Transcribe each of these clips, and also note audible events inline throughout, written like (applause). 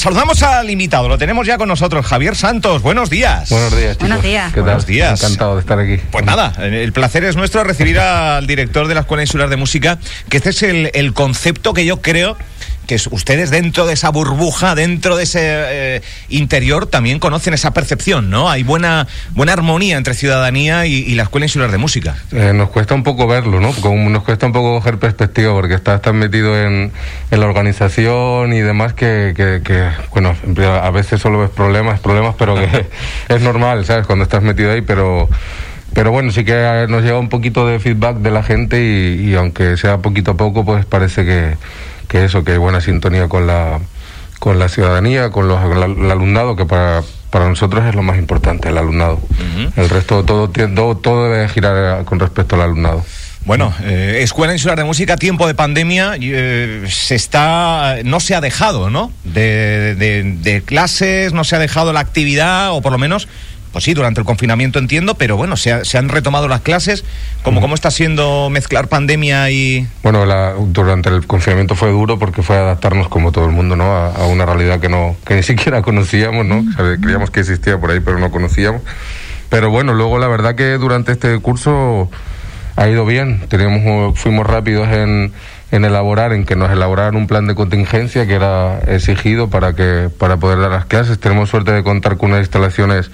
Saludamos al invitado, lo tenemos ya con nosotros, Javier Santos. Buenos días. Buenos días, chicos. Buenos días. ¿Qué tal? Buenos días. Encantado de estar aquí. Pues nada, el placer es nuestro recibir (laughs) al director de la Escuela Insular de Música, que este es el, el concepto que yo creo que es- ustedes dentro de esa burbuja, dentro de ese eh, interior, también conocen esa percepción, ¿no? Hay buena, buena armonía entre ciudadanía y, y la Escuela Insular de Música. Eh, nos cuesta un poco verlo, ¿no? Como nos cuesta un poco coger perspectiva porque estás tan metido en, en la organización y demás que, que- que, bueno, a veces solo ves problemas, problemas, pero que (laughs) es normal, ¿sabes? Cuando estás metido ahí, pero... Pero bueno, sí que eh, nos llega un poquito de feedback de la gente y, y aunque sea poquito a poco, pues parece que, que eso, que hay buena sintonía con la, con la ciudadanía, con los, el, el alumnado, que para, para nosotros es lo más importante, el alumnado. El resto, todo, todo, todo debe girar eh, con respecto al alumnado. Bueno, eh, Escuela Insular de Música, tiempo de pandemia, eh, se está, no se ha dejado, ¿no? De, de- de clases, no se ha dejado la actividad, o por lo menos, pues sí, durante el confinamiento entiendo, pero bueno, se, ha- se han retomado las clases. ¿Cómo, ¿Cómo está siendo mezclar pandemia y...? Bueno, la- durante el confinamiento fue duro porque fue adaptarnos como todo el mundo, ¿no? A, a una realidad que no, que ni (laughs) siquiera conocíamos, ¿no? O sea, creíamos que existía por ahí, pero no conocíamos. Pero bueno, luego la verdad que durante este curso ha ido bien. Teníamos, fuimos rápidos en, en elaborar, en que nos elaboraran un plan de contingencia que era exigido para que para poder dar las clases. Tenemos suerte de contar con unas instalaciones,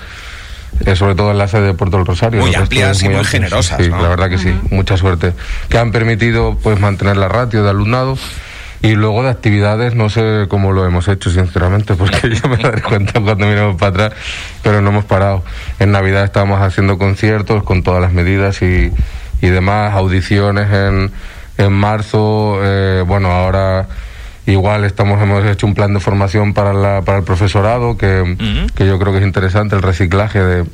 eh, sobre todo en la sede de Puerto del Rosario. Muy amplias y muy generosas, Sí, ¿no? la verdad que sí, mucha suerte. Que han permitido pues mantener la ratio de alumnado. Y luego de actividades, no sé cómo lo hemos hecho, sinceramente, (laughs) porque yo me daré cuenta cuando miramos para atrás, pero no hemos parado. En Navidad estábamos haciendo conciertos con todas las medidas y, y demás, audiciones en, en marzo, eh, bueno, ahora igual estamos hemos hecho un plan de formación para, la, para el profesorado, que, que yo creo que es interesante, el reciclaje de,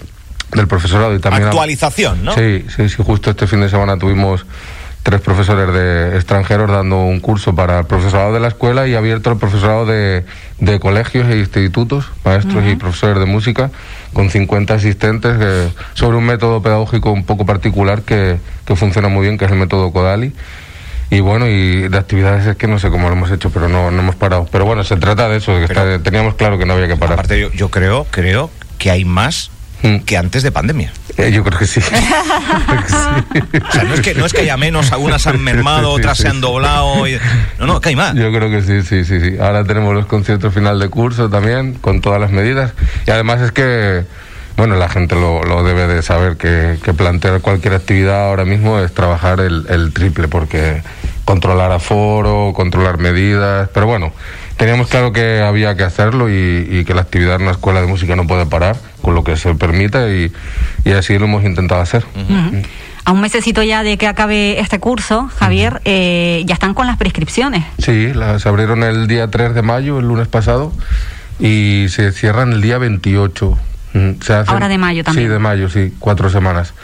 del profesorado. Y también Actualización, ¿no? Sí, sí, sí, justo este fin de semana tuvimos tres profesores de extranjeros dando un curso para el profesorado de la escuela y abierto al profesorado de, de colegios e institutos, maestros y profesores de música, con 50 asistentes eh, sobre un método pedagógico un poco particular que, que funciona muy bien, que es el método Codali. Y bueno, y de actividades es que no sé cómo lo hemos hecho, pero no, no hemos parado. Pero bueno, se trata de eso, de que Pero- está- teníamos claro que no había que parar. Aparte, yo, yo creo, creo que hay más Mm. que antes de pandemia. Eh, yo creo que sí. (laughs) Creo que sí. O sea, no es que, no es que haya menos, algunas han (laughs) mermado, otras sí, se han doblado. y- No, no, que hay más. Yo creo que sí, sí, sí, sí. Ahora tenemos los conciertos final de curso también, con todas las medidas. Y además es que, bueno, la gente lo, lo debe de saber, que, que plantear cualquier actividad ahora mismo es trabajar el, el triple, porque controlar aforo, controlar medidas, pero bueno, teníamos claro que había que hacerlo y, y que la actividad en una escuela de música no puede parar, con lo que se permita y, y así lo hemos intentado hacer. A un mesecito ya de que acabe este curso, Javier, eh, ya están con las prescripciones. Sí, las abrieron el día 3 de mayo, el lunes pasado, y se cierran el día 28. Mm, Se hacen- Ahora de mayo también. Sí, de mayo, sí, cuatro semanas.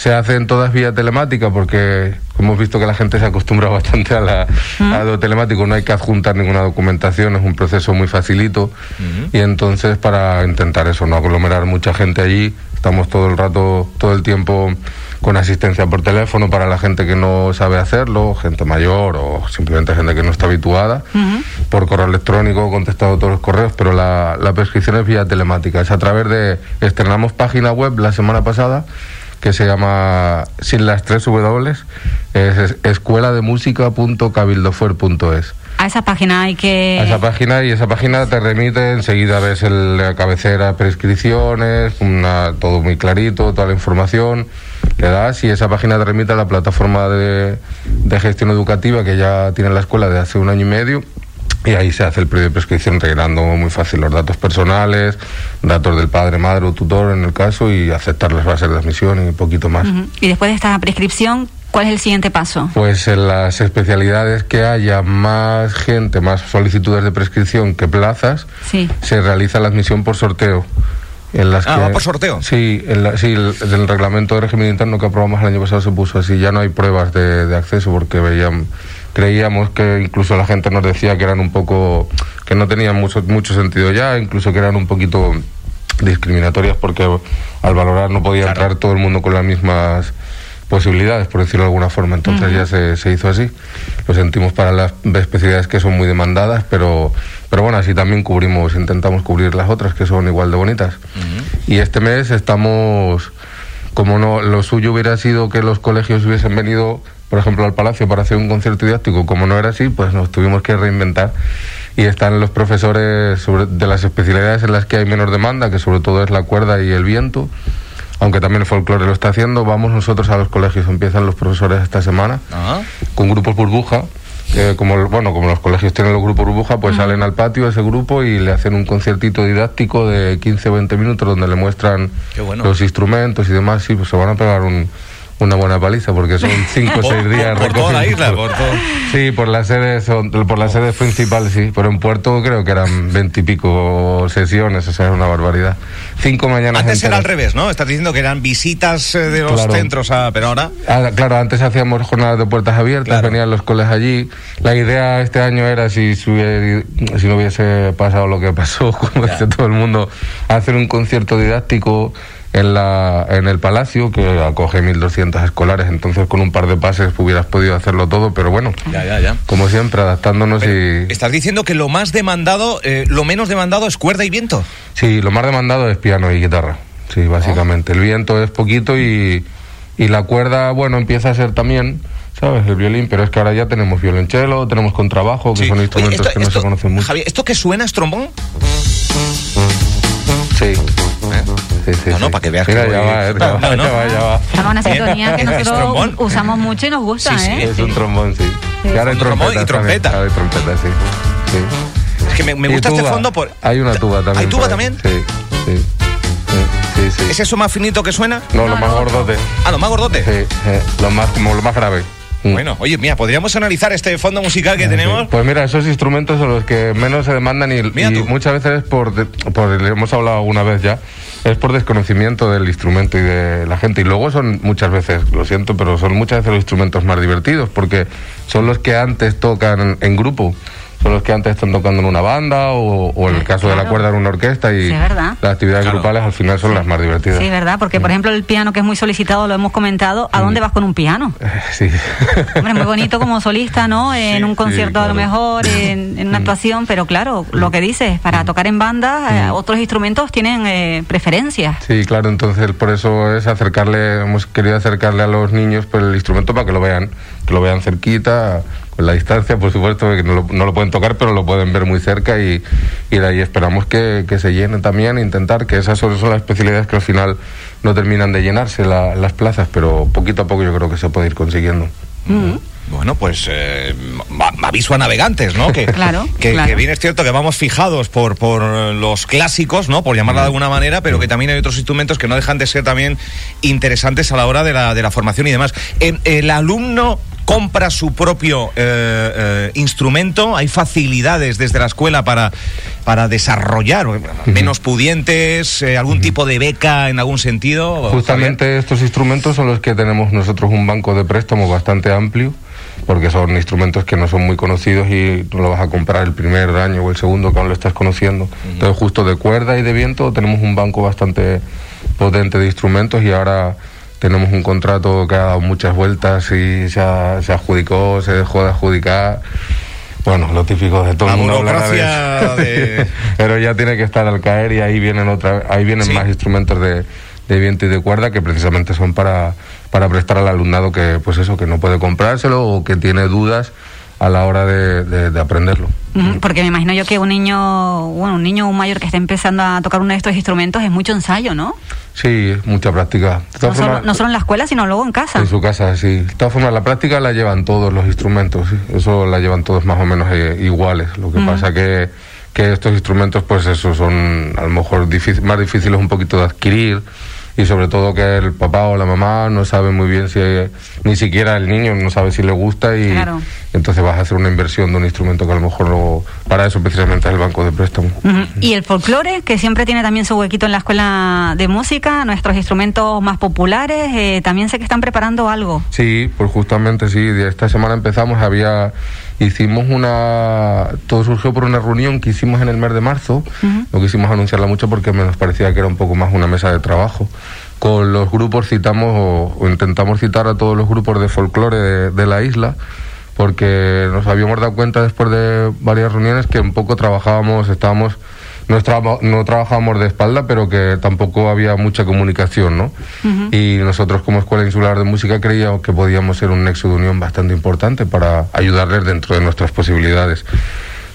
Se hacen todas vía telemática porque hemos visto que la gente se acostumbra (laughs) bastante a, la, a lo telemático. No hay que adjuntar ninguna documentación, es un proceso muy facilito. Y entonces para intentar eso, no aglomerar mucha gente allí, estamos todo el rato, todo el tiempo con asistencia por teléfono para la gente que no sabe hacerlo, gente mayor o simplemente gente que no está habituada. Por correo electrónico, contestado todos los correos, pero la, la prescripción es vía telemática. Es a través de. Estrenamos página web la semana pasada que se llama sin las tres W, es, es escuelademusica.cabildofuer.es. A esa página hay que... A esa página y esa página te remite, enseguida ves el, la cabecera, prescripciones, una, todo muy clarito, toda la información, le das y esa página te remite a la plataforma de, de gestión educativa que ya tiene la escuela de hace un año y medio y ahí se hace el periodo de prescripción rellenando muy fácil los datos personales, datos del padre, madre o tutor en el caso y aceptar las bases de admisión y un poquito más. Y después de esta prescripción, ¿cuál es el siguiente paso? Pues en las especialidades que haya más gente, más solicitudes de prescripción que plazas, Sí. se realiza la admisión por sorteo. En las Ah, que- ¿va por sorteo? Sí, en la- sí el, el reglamento de régimen interno que aprobamos el año pasado se puso así. Ya no hay pruebas de, de acceso porque veían, creíamos que incluso la gente nos decía que eran un poco, que no tenían mucho, mucho sentido ya, incluso que eran un poquito discriminatorias porque al valorar no podía Claro. entrar todo el mundo con las mismas posibilidades, por decirlo de alguna forma. Entonces ya se, se hizo así. Lo sentimos para las especialidades que son muy demandadas, pero, Pero bueno, así también cubrimos, intentamos cubrir las otras que son igual de bonitas. Y este mes estamos, como no, lo suyo hubiera sido que los colegios hubiesen venido, por ejemplo, al Palacio para hacer un concierto didáctico, como no era así, pues nos tuvimos que reinventar. Y están los profesores sobre, de las especialidades en las que hay menor demanda, que sobre todo es la cuerda y el viento aunque también el folclore lo está haciendo, vamos nosotros a los colegios, empiezan los profesores esta semana, Ah. con grupos burbuja, como, bueno, como los colegios tienen los grupos burbuja, pues salen al patio ese grupo y le hacen un conciertito didáctico de 15 o 20 minutos donde le muestran bueno. los instrumentos y demás, sí, pues se van a pegar un- una buena paliza porque son (laughs) 5 o 6 Por- días por toda la isla, por todo. Sí, por las sedes, por las sedes principales, sí. Pero en Puerto creo que eran veintipico sesiones, o sea, es una barbaridad. Cinco mañanas Antes era al enteras. revés, ¿no? Estás diciendo que eran visitas eh, de los Claro. centros, a, pero ahora... Ah, claro, antes hacíamos jornadas de puertas abiertas, Claro. venían los coles allí. La idea este año era, si, hubiera- si no hubiese pasado lo que pasó, (laughs) como dice todo el mundo, hacer un concierto didáctico en, la, en el Palacio, que acoge 1.200 escolares, entonces con un par de pases hubieras podido hacerlo todo, pero bueno, Ya, ya, ya. como siempre, adaptándonos y... Estás diciendo que lo más demandado, eh, lo menos demandado es cuerda y viento. Sí, lo más demandado es piano y guitarra. Sí, básicamente. El viento es poquito y, y la cuerda, bueno, empieza a ser también, ¿sabes? El violín, pero es que ahora ya tenemos violonchelo, tenemos contrabajo, que Sí. son Oye, instrumentos esto- que no esto- se conocen mucho. Javier, ¿esto que suena es trombón? Sí. Sí, sí, No, no, sí. para que veas Mira, que ya voy- va, eh, No, ya va, no, no. ya va, ya va. Estamos en una sintonía que ¿Es nosotros usamos mucho y nos gusta, Sí, sí. ¿eh? Es un trombón, sí. Sí. Y ahora hay Trombón y también. trompeta. Hay trompetas, sí. sí. Es que me, gusta este fondo por... Hay una tuba también. ¿Hay tuba también? Sí, sí. Sí, sí. sí. ¿Es eso más finito que suena? No, lo No, más no. gordote. Ah, lo más gordote. Sí, eh, lo más, como lo más grave. Mm. Bueno, oye, mira, podríamos analizar este fondo musical que tenemos. Pues mira, esos instrumentos son los que menos se demandan y, Mira y tú. muchas veces es por, de- por, le hemos hablado alguna vez ya, es por desconocimiento del instrumento y de la gente. Y luego son muchas veces, lo siento, pero son muchas veces los instrumentos más divertidos porque son los que antes tocan en grupo. Son los que antes están tocando en una banda o, o en el Ah, caso de la cuerda en una orquesta y Sí, es verdad. las actividades Claro. grupales al final son las más divertidas. Sí, ¿verdad? Porque, por ejemplo, el piano que es muy solicitado, lo hemos comentado, ¿a dónde vas con un piano? (laughs) Sí. Hombre, muy bonito como solista, ¿no? En un concierto a lo mejor, en, en (laughs) una Mm. actuación, pero claro, lo que dices, para tocar en banda, eh, Mm. otros instrumentos tienen eh, preferencias. Sí, claro, entonces por eso es acercarle, hemos querido acercarle a los niños pues, el instrumento para que lo vean, que lo vean cerquita, la distancia, por supuesto, que no lo, no lo pueden tocar, pero lo pueden ver muy cerca y, y de ahí esperamos que, que se llene también, intentar que esas son, son las especialidades que al final no terminan de llenarse la- las plazas, pero poquito a poco yo creo que se puede ir consiguiendo. Mm. Bueno, pues eh, aviso a navegantes, ¿no? Que, (laughs) Claro, que, claro. que bien es cierto que vamos fijados por, por los clásicos, ¿no? Por llamarla de alguna manera, pero que también hay otros instrumentos que no dejan de ser también interesantes a la hora de la, de la formación y demás. Eh, el alumno compra su propio eh, eh, instrumento, hay facilidades desde la escuela para, para desarrollar, menos pudientes, eh, algún tipo de beca en algún sentido. Justamente estos instrumentos son los que tenemos nosotros un banco de préstamo bastante amplio, porque son instrumentos que no son muy conocidos y no lo vas a comprar el primer año o el segundo que aún lo estás conociendo. Entonces, justo de cuerda y de viento tenemos un banco bastante potente de instrumentos y ahora tenemos un contrato que ha dado muchas vueltas y se, ha- se adjudicó, se dejó de adjudicar. Bueno, lo típico de todo La el mundo hablar burocracia de- (laughs) Pero ya tiene que estar al caer y ahí vienen otra, ahí vienen Sí. más instrumentos de, de viento y de cuerda que precisamente son para, para prestar al alumnado que, pues eso, que no puede comprárselo o que tiene dudas a la hora de, de- de aprenderlo. Porque me imagino yo que un niño, bueno, un niño o un mayor que esté empezando a tocar uno de estos instrumentos es mucho ensayo, ¿no? Sí, mucha práctica. No solo, no solo en la escuela, sino luego en casa. En su casa, sí. De todas formas, la práctica la llevan todos los instrumentos, sí. Eso la llevan todos más o menos eh, iguales. Lo que pasa que, que estos instrumentos, pues eso, son a lo mejor difícil- más difíciles un poquito de adquirir y sobre todo que el papá o la mamá no sabe muy bien si, ni siquiera el niño no sabe si le gusta y Claro. entonces vas a hacer una inversión de un instrumento que a lo mejor no, para eso precisamente es el banco de préstamo. Y el folclore, que siempre tiene también su huequito en la escuela de música, nuestros instrumentos más populares, eh, también sé que están preparando algo. Sí, pues justamente sí, esta semana empezamos, había, hicimos una, todo surgió por una reunión que hicimos en el mes de marzo, no quisimos anunciarla mucho porque me nos parecía que era un poco más una mesa de trabajo. Con los grupos citamos o, o intentamos citar a todos los grupos de folclore de, de la isla, porque nos habíamos dado cuenta después de varias reuniones que un poco trabajábamos, estábamos no, no trabajábamos de espalda, pero que tampoco había mucha comunicación, ¿no? Y nosotros como Escuela Insular de Música creíamos que podíamos ser un nexo de unión bastante importante para ayudarles dentro de nuestras posibilidades.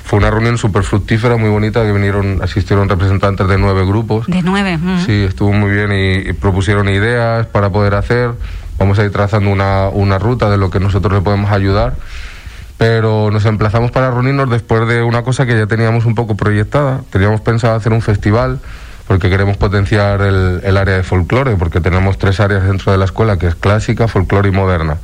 Fue una reunión súper fructífera, muy bonita, que vinieron, asistieron representantes de nueve grupos. De nueve. Sí, estuvo muy bien y, propusieron ideas para poder hacer. Vamos a ir trazando una, una ruta de lo que nosotros le podemos ayudar pero nos emplazamos para reunirnos después de una cosa que ya teníamos un poco proyectada. Teníamos pensado hacer un festival porque queremos potenciar el, el área de folclore, porque tenemos tres áreas dentro de la escuela, que es clásica, folclore y moderna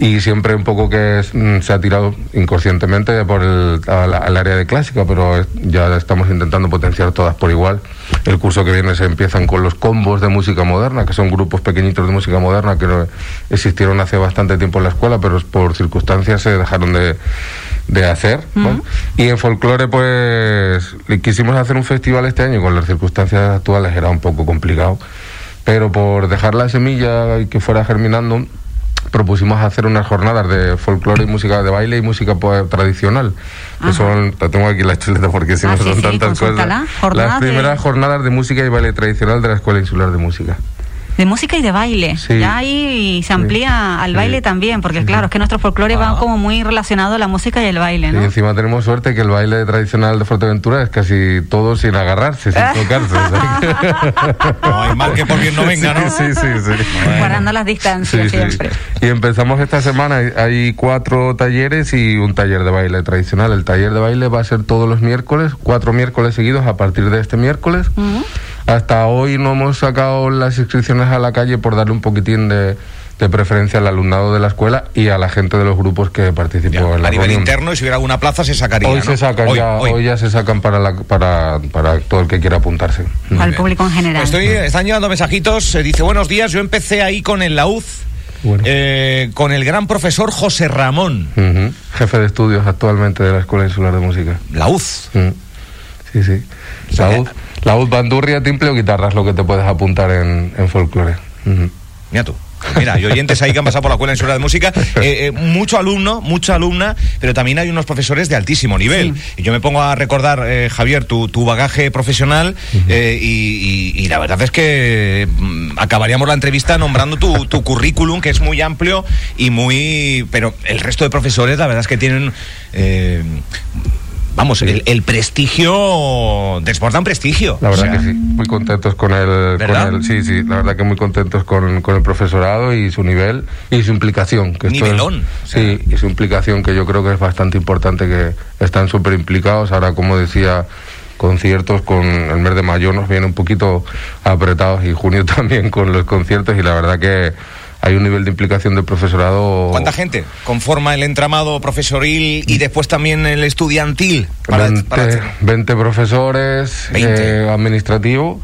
y siempre un poco que mm, se ha tirado inconscientemente por el al, área de clásica, pero ya estamos intentando potenciar todas por igual. El curso que viene se empiezan con los combos de música moderna, que son grupos pequeñitos de música moderna que existieron hace bastante tiempo en la escuela, pero por circunstancias se dejaron de, de hacer. Y en folclore, pues quisimos hacer un festival este año, con las circunstancias actuales era un poco complicado, pero por dejar la semilla y que fuera germinando, propusimos hacer unas jornadas de folclore y música de baile y música tradicional. Que son, tengo aquí la chuleta porque si no ah, son tantas cosas. Las primeras jornadas de música y baile tradicional de la Escuela Insular de Música de música y de baile. Ya ahí se amplía al baile también, porque claro, es que nuestro folclore va ah. como muy relacionado a la música y el baile, ¿no? Y encima tenemos suerte que el baile tradicional de Fuerteventura es casi todo sin agarrarse, sin (laughs) tocarse. (laughs) no hay mal que porque no venga, ¿no? Sí, sí, sí. Guardando las distancias siempre. Y empezamos esta semana, hay cuatro talleres y un taller de baile tradicional. El taller de baile va a ser todos los miércoles, cuatro miércoles seguidos a partir de este miércoles. Hasta hoy no hemos sacado las inscripciones a la calle por darle un poquitín de, preferencia al alumnado de la escuela y a la gente de los grupos que participó en la A nivel interno, y si hubiera alguna plaza, se sacaría. Hoy se sacan ya, hoy. ya se sacan para, para, para todo el que quiera apuntarse. Al público en general. Estoy, están llegando mensajitos. Se dice: Buenos días, yo empecé ahí con el laúd. Eh, con el gran profesor José Ramón. Jefe de estudios actualmente de la Escuela Insular de Música. Laúd. Sí, sí. Laúd. La voz bandurria, timple o guitarra es lo que te puedes apuntar en, en folclore. Mira tú. Mira, hay oyentes ahí que han pasado por la Escuela Insular de Música, (laughs) eh, eh, mucho alumno, mucha alumna, pero también hay unos profesores de altísimo nivel. Y yo me pongo a recordar, eh, Javier, tu, tu, bagaje profesional y, la verdad es que mm, acabaríamos la entrevista nombrando tu, tu, currículum, que es muy amplio y muy... Pero el resto de profesores, la verdad es que tienen vamos, el, prestigio desborda un prestigio. La verdad que sí, muy contentos con el, sí, sí, la verdad que muy contentos con, el profesorado y su nivel y su implicación. Que Nivelón. sí, y su implicación que yo creo que es bastante importante, que están súper implicados. Ahora, como decía conciertos con el mes de mayo nos viene un poquito apretados y junio (laughs) también con los conciertos y la verdad que hay un nivel de implicación del profesorado. ¿Cuánta gente conforma el entramado profesoril y después también el estudiantil? Para, 20, profesores, eh, administrativos.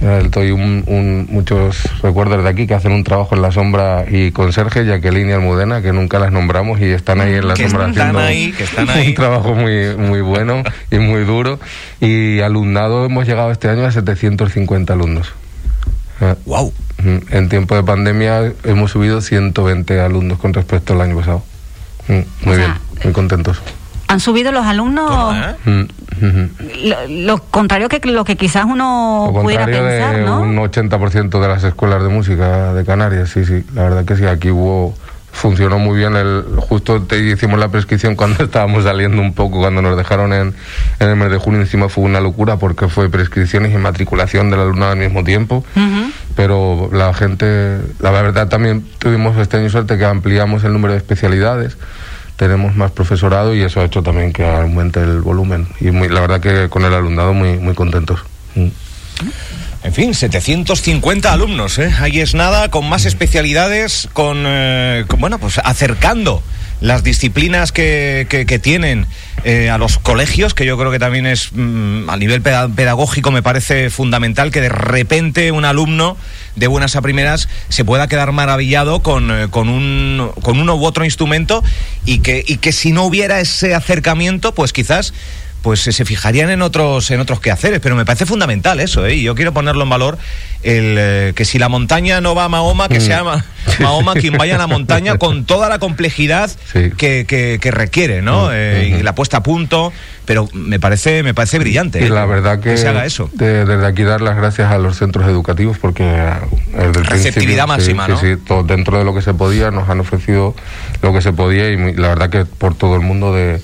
Estoy un, muchos recuerdos de aquí que hacen un trabajo en la sombra y conserje, Jacqueline y Almudena, que nunca las nombramos y están ahí en la sombra haciendo un trabajo muy, muy bueno y muy duro. Y alumnado hemos llegado este año a 750 alumnos. ¡Wow! En tiempo de pandemia hemos subido 120 alumnos con respecto al año pasado. Muy bien, muy contentos. ¿Han subido los alumnos? ¿eh? lo, contrario que lo que quizás uno pudiera pensar, de ¿no? Un 80% de las escuelas de música de Canarias, sí, sí. La verdad que sí, aquí hubo funcionó muy bien. El, justo te hicimos la prescripción cuando (laughs) estábamos saliendo un poco, cuando nos dejaron en, en el mes de junio. Encima fue una locura porque fue prescripciones y matriculación de la alumnado al mismo tiempo. Pero la gente, la verdad también tuvimos este año suerte que ampliamos el número de especialidades. Tenemos más profesorado y eso ha hecho también que aumente el volumen. Y muy, la verdad que con el alumnado muy, muy contentos. Mm. En fin, 750 alumnos, ¿eh? Ahí es nada, con más especialidades, con, eh, bueno, pues acercando las disciplinas que, que, tienen eh, a los colegios, que yo creo que también es, mm, a nivel pedagógico, me parece fundamental que de repente un alumno de buenas a primeras se pueda quedar maravillado con, eh, con, un, con uno u otro instrumento y que, y que si no hubiera ese acercamiento, pues quizás pues se fijarían en otros en otros quehaceres, pero me parece fundamental eso, ¿eh? Y yo quiero ponerlo en valor el eh, que si la montaña no va a Mahoma, que Mm. sea Ma- Mahoma quien vaya a la montaña (laughs) con toda la complejidad Sí. que, que- que requiere, ¿no? Mm, Eh, y la puesta a punto, pero me parece me parece brillante. Y ¿eh? la verdad que, se haga eso. de- desde aquí dar las gracias a los centros educativos porque desde Receptividad máxima, sí, ¿no? sí, todo dentro de lo que se podía nos han ofrecido lo que se podía y la verdad que por todo el mundo de,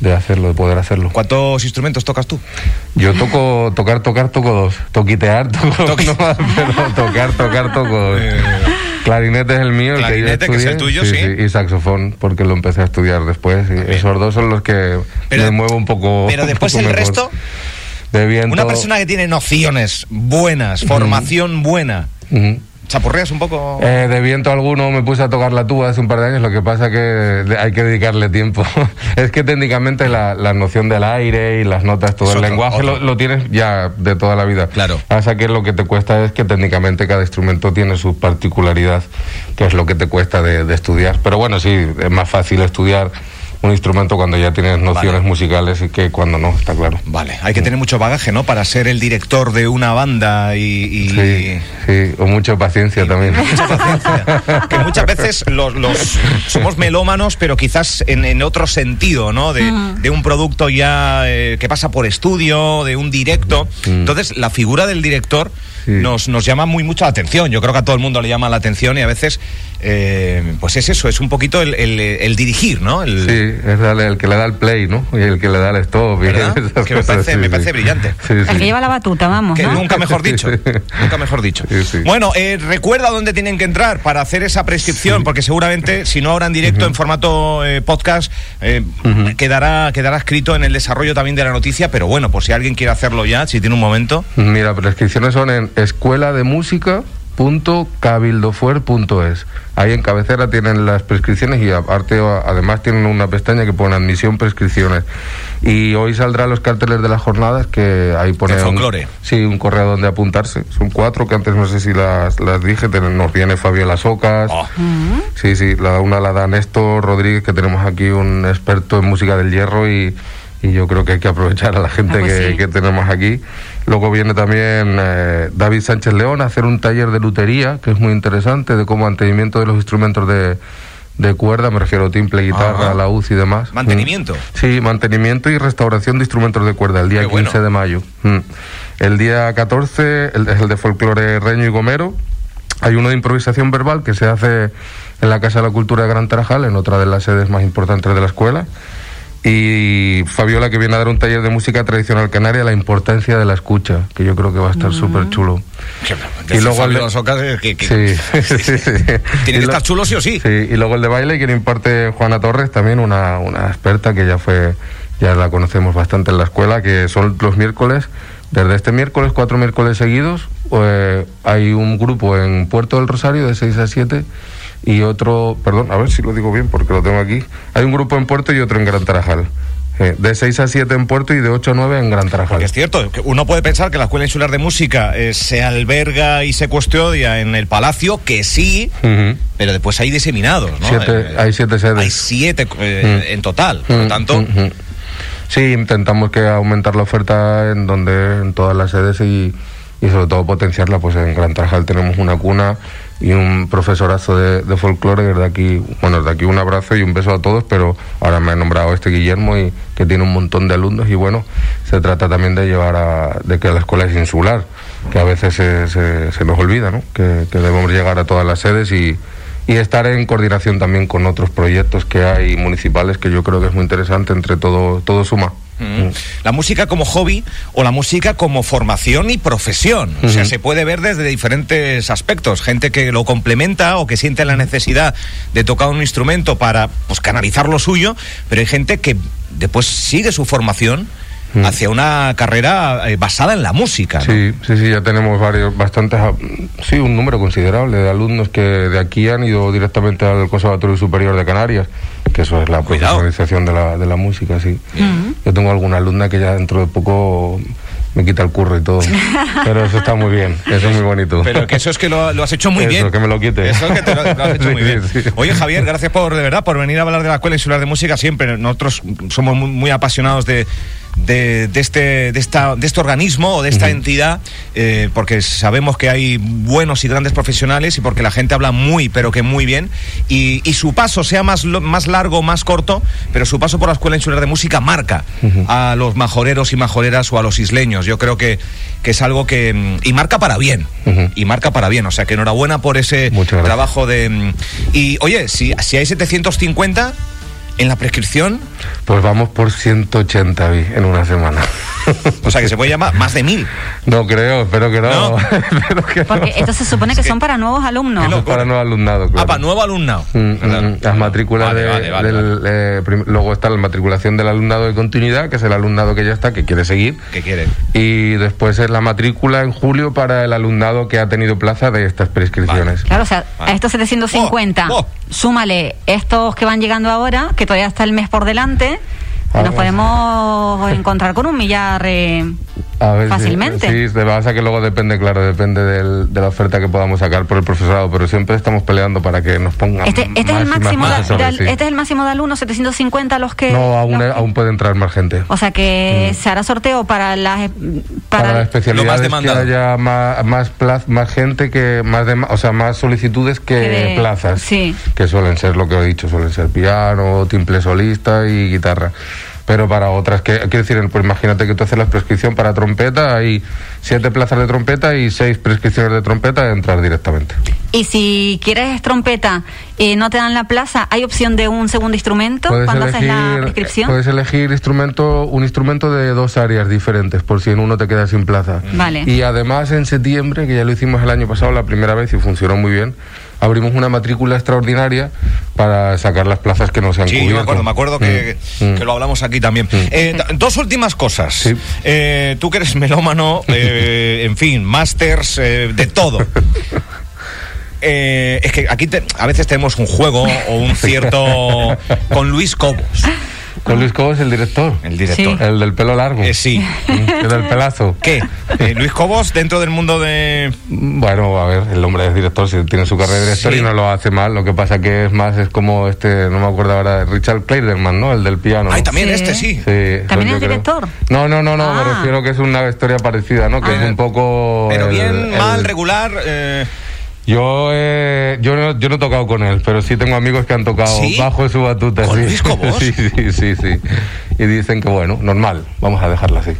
de hacerlo, de poder hacerlo. ¿Cuántos instrumentos tocas tú? Yo toco, tocar, tocar, toco dos. Toquitear, toco, más, (laughs) pero tocar, tocar, toco dos. Eh, Clarinete es el mío, el Clarinete, que, yo que es el estudié, tuyo, sí. Y saxofón, porque lo empecé a estudiar después. y esos dos son los que Pero- me muevo un poco. pero después poco el mejor. resto, De viento. una persona que tiene nociones buenas, formación buena, Ujú. ¿Chapurreas un poco? Eh, de viento alguno me puse a tocar la tuba hace un par de años, lo que pasa que hay que dedicarle tiempo. (laughs) es que técnicamente la, la noción del aire y las notas, todo Es el otro- lenguaje otro. lo, lo tienes ya de toda la vida. Claro. Pasa que lo que te cuesta es que técnicamente cada instrumento tiene su particularidad, que es lo que te cuesta de, de estudiar. Pero bueno, sí, es más fácil estudiar un instrumento cuando ya tienes nociones Vale. musicales y que cuando no, está claro. Vale, hay que tener mucho bagaje, ¿no? Para ser el director de una banda y... y- Sí, sí, o mucha paciencia también. Mucha paciencia. que muchas veces los, los- somos melómanos, pero quizás en, en otro sentido, ¿no? De, de un producto ya eh, que pasa por estudio, de un directo. Mm. Entonces, la figura del director Sí. nos, nos llama muy mucho la atención. Yo creo que a todo el mundo le llama la atención y a veces, eh, pues es eso, es un poquito el, el- el dirigir, ¿no? El- Sí, es el, el que le da el play, ¿no? Y el que le da el stop. y esas Que me cosas, parece- sí, me sí. parece brillante. Sí, El que lleva la batuta, vamos, Que ¿no? nunca mejor dicho. nunca mejor dicho. Sí, sí. Bueno, eh, recuerda dónde tienen que entrar para hacer esa prescripción, porque seguramente si no ahora en directo en formato eh, podcast eh, quedará quedará escrito en el desarrollo también de la noticia, pero bueno, por si alguien quiere hacerlo ya, si tiene un momento. Mira, prescripciones son en escuela de música cabildofuer.es. Ahí en cabecera tienen las prescripciones y aparte además tienen una pestaña que pone admisión prescripciones. Y hoy saldrán los carteles de las jornadas que ahí pone De un, folclore. sí, un correo donde apuntarse. Son cuatro que antes no sé si las, las dije, nos viene Fabiola Socas. Oh. Sí, sí, la, una la da Néstor Rodríguez, que tenemos aquí un experto en música del hierro y, y yo creo que hay que aprovechar a la gente Ah, pues que, sí. que tenemos aquí. Luego viene también eh, David Sánchez León a hacer un taller de lutería, que es muy interesante, de cómo mantenimiento de los instrumentos de, de cuerda, me refiero a timple, guitarra, Ajá. laúd y demás. Mantenimiento. Mm. Sí, mantenimiento y restauración de instrumentos de cuerda, el día Qué 15 bueno. de mayo. Mm. El día 14 el- es el de folclore Reño y Gomero. Hay uno de improvisación verbal que se hace en la Casa de la Cultura de Gran Tarajal, en otra de las sedes más importantes de la escuela. Y Fabiola que viene a dar un taller de música tradicional canaria, la importancia de la escucha, que yo creo que va a estar súper chulo. Y luego el de- que, que- Sí, (laughs) sí, (laughs) sí. tiene Y que lo- estar chulo sí o sí. Sí, y luego el de baile que le imparte Juana Torres, también una, una experta que ya fue, ya la conocemos bastante en la escuela, que son los miércoles, desde este miércoles, cuatro miércoles seguidos, eh, hay un grupo en Puerto del Rosario de 6 a 7 y otro, perdón, a ver si lo digo bien porque lo tengo aquí, hay un grupo en Puerto y otro en Gran Tarajal. Eh, de 6 a 7 en Puerto y de 8 a 9 en Gran Tarajal. Porque es cierto, que uno puede pensar que la Escuela Insular de Música eh, se alberga y se custodia en el Palacio, que sí, pero después hay diseminados, ¿no? Siete- Eh, hay siete sedes. Hay siete Mm. en total. Por lo Mm, tanto, mm. Sí, intentamos que aumentar la oferta en donde en todas las sedes y, y sobre todo potenciarla. Pues en Gran Tarajal tenemos una cuna y un profesorazo de, de folclore. Desde aquí, bueno, desde aquí un abrazo y un beso a todos, pero ahora me ha nombrado este Guillermo y que tiene un montón de alumnos y bueno, se trata también de llevar a, de que la escuela es insular, que a veces se, se, se nos olvida, ¿no? Que, que debemos llegar a todas las sedes y y estar en coordinación también con otros proyectos que hay municipales que yo creo que es muy interesante entre todo todo suma Mm. La música como hobby o la música como formación y profesión. O sea, se puede ver desde diferentes aspectos. Gente que lo complementa o que siente la necesidad de tocar un instrumento para pues, canalizar lo suyo, pero hay gente que después sigue su formación. Hacia una carrera eh, basada en la música. ¿no? sí sí sí ya tenemos varios bastantes ah, sí un número considerable de alumnos que de aquí han ido directamente al Conservatorio Superior de Canarias que eso es la Cuidado. profesionalización de la, de la música sí yo tengo alguna alumna que ya dentro de poco me quita el curro y todo (laughs) pero eso está muy bien eso es muy bonito Pero que eso es que lo, lo has hecho muy Eso, bien. que me lo quite. Eso es que te lo, lo has (laughs) hecho Sí, muy bien. sí. Oye, Javier, gracias por, de verdad, por venir a hablar de la Escuela Insular de Música siempre. Nosotros somos muy, muy apasionados de, de, de este, de, esta, de este organismo o de esta entidad, eh, porque sabemos que hay buenos y grandes profesionales y porque la gente habla muy, pero que muy bien, y, y su paso, sea más, lo- más largo o más corto, pero su paso por la Escuela Insular de Música marca a los majoreros y majoreras o a los isleños. Yo creo que, que es algo que... Y marca para bien, y marca para bien, o sea que enhorabuena por ese trabajo de... mm, Y oye, si, si hay 750 en la prescripción, Pues vamos por 180 vi, en una semana. O sea que se puede llamar más de mil. No creo, espero que no. No. (laughs) espero que Porque no. esto se supone que son para nuevos alumnos. Para nuevo alumnado, claro. Ah, para nuevo alumnado. Mm, mm, Claro. mm. Las matrículas Vale, de- vale, vale, del, eh, luego está la matriculación del alumnado de continuidad, que es el alumnado que ya está, que quiere seguir. ¿Qué quiere? Y después es la matrícula en julio para el alumnado que ha tenido plaza de estas prescripciones. Claro, o sea, Vale. a estos 750, Oh, oh. súmale estos que van llegando ahora, que todavía está el mes por delante, que nos podemos encontrar con un millar A ver, sí, fácilmente. Sí, de pasa que luego depende, claro, depende del- de la oferta que podamos sacar por el profesorado, pero siempre estamos peleando para que nos pongan Este, este es el más máximo de, sí. este es el máximo de alumnos, 750 los que... No, aún, los aún puede entrar más gente. O sea que se hará sorteo para las... para, Para, la especialidad Lo más que haya más, más, plaz- más gente que más de, o sea más solicitudes que Que de- plazas sí. que suelen ser lo que he dicho suelen ser piano timple solista y guitarra pero para otras que quiero decir pues imagínate que tú haces la prescripción para trompeta hay siete plazas de trompeta y seis prescripciones de trompeta entrar directamente y si quieres trompeta y no te dan la plaza, ¿hay opción de un segundo instrumento cuando haces la prescripción? puedes elegir instrumento un instrumento de dos áreas diferentes por si en uno te quedas sin plaza Vale. Y además en septiembre, que ya lo hicimos el año pasado la primera vez y funcionó muy bien, abrimos una matrícula extraordinaria para sacar las plazas que no se han Sí, cubierto. me acuerdo, me acuerdo que, Mm, mm. que lo hablamos aquí también. Eh, d- dos últimas cosas. Sí. Eh, tú que eres melómano, (laughs) eh, en fin, másters, eh, de todo. (laughs) Eh, es que aquí te- a veces tenemos un juego o un cierto (laughs) con Luis Cobos, Con Luis Cobos, el director. el director. Sí. El del pelo largo. Eh, sí. Mm, El del pelazo. ¿Qué? Eh, Luis Cobos dentro del mundo de Bueno, a ver, el hombre es director, si tiene su carrera de director Sí. y no lo hace mal. Lo que pasa que es más, es como este, no me acuerdo ahora, Richard Clayderman, ¿no? El del piano. Ay, también Sí. este sí. Sí, ¿También es director? No, no, no, no, me Ah. refiero que es una historia parecida, ¿no? Que Ah. es un poco... Pero el- bien, el- mal, regular. eh, Yo, eh, yo, no, yo no he tocado con él, pero sí tengo amigos que han tocado ¿Sí? bajo su batuta. ¿Con sí. Luis Cobos? (laughs) sí, sí, sí, sí. Y dicen que bueno, normal, vamos a dejarla así.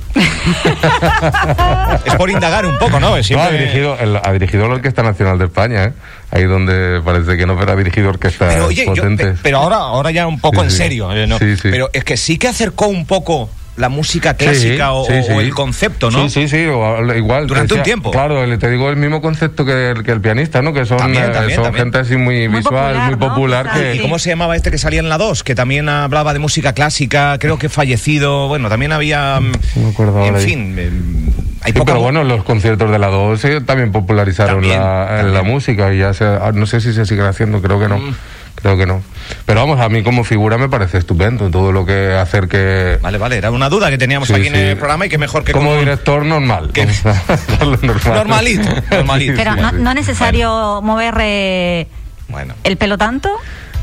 es por indagar un poco, ¿no? No, ha dirigido, el- ha dirigido la Orquesta Nacional de España, ¿eh? Ahí donde parece que no, pero ha dirigido orquestas Pero oye, potentes. pe- pero ahora, ahora ya un poco Sí, en serio, eh, ¿no? Sí, sí. Pero es que sí que acercó un poco la música clásica o, sí, o- sí. o el concepto, ¿no? Sí, sí, sí, o- igual. Durante te un tiempo. Claro, te digo el mismo concepto que el, que el pianista, ¿no? Que son, También, eh, también, son también. gente así muy, Muy visual, popular, muy ¿no? popular. Que, ¿Y cómo se llamaba este que salía en la 2? Que también hablaba de música clásica, creo que fallecido. Bueno, también había. mm, No me acuerdo En ahora. fin, eh, hay poca pero bueno, los conciertos de la 2 eh, también popularizaron También, la, también. la música y ya se, ah, no sé si se siguen haciendo, creo que no. Mm. Creo que no. Pero vamos, a mí como figura me parece estupendo todo lo que hacer que... Vale, vale, era una duda que teníamos Sí, aquí en el programa y que mejor que como director normal. Que- (laughs) normal. Normalito, normalito. Pero Sí, no, sí. no es necesario mover eh, Bueno. el pelo tanto.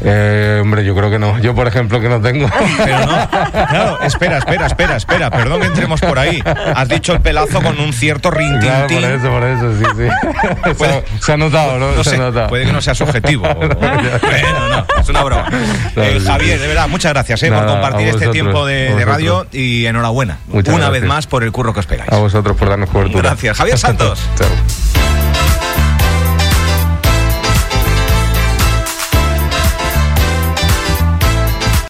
Eh, hombre, yo creo que no. Yo, por ejemplo, que no tengo. Pero no, claro, espera, espera, espera, espera, perdón que entremos por ahí. Has dicho el pelazo con un cierto rintintín. Claro, por eso, por eso, sí, sí. (laughs) Puede- se, ha- notado, ¿no? No se sé, ha notado. puede que no sea subjetivo. (laughs) bueno, no, es una broma. No, Eh, sí, Javier, de verdad, muchas gracias eh, Nada, por compartir este tiempo de, radio y enhorabuena. Muchas una vez más por el curro que os pegáis. A vosotros por darnos cobertura. Gracias. Javier (laughs) Santos. Chao.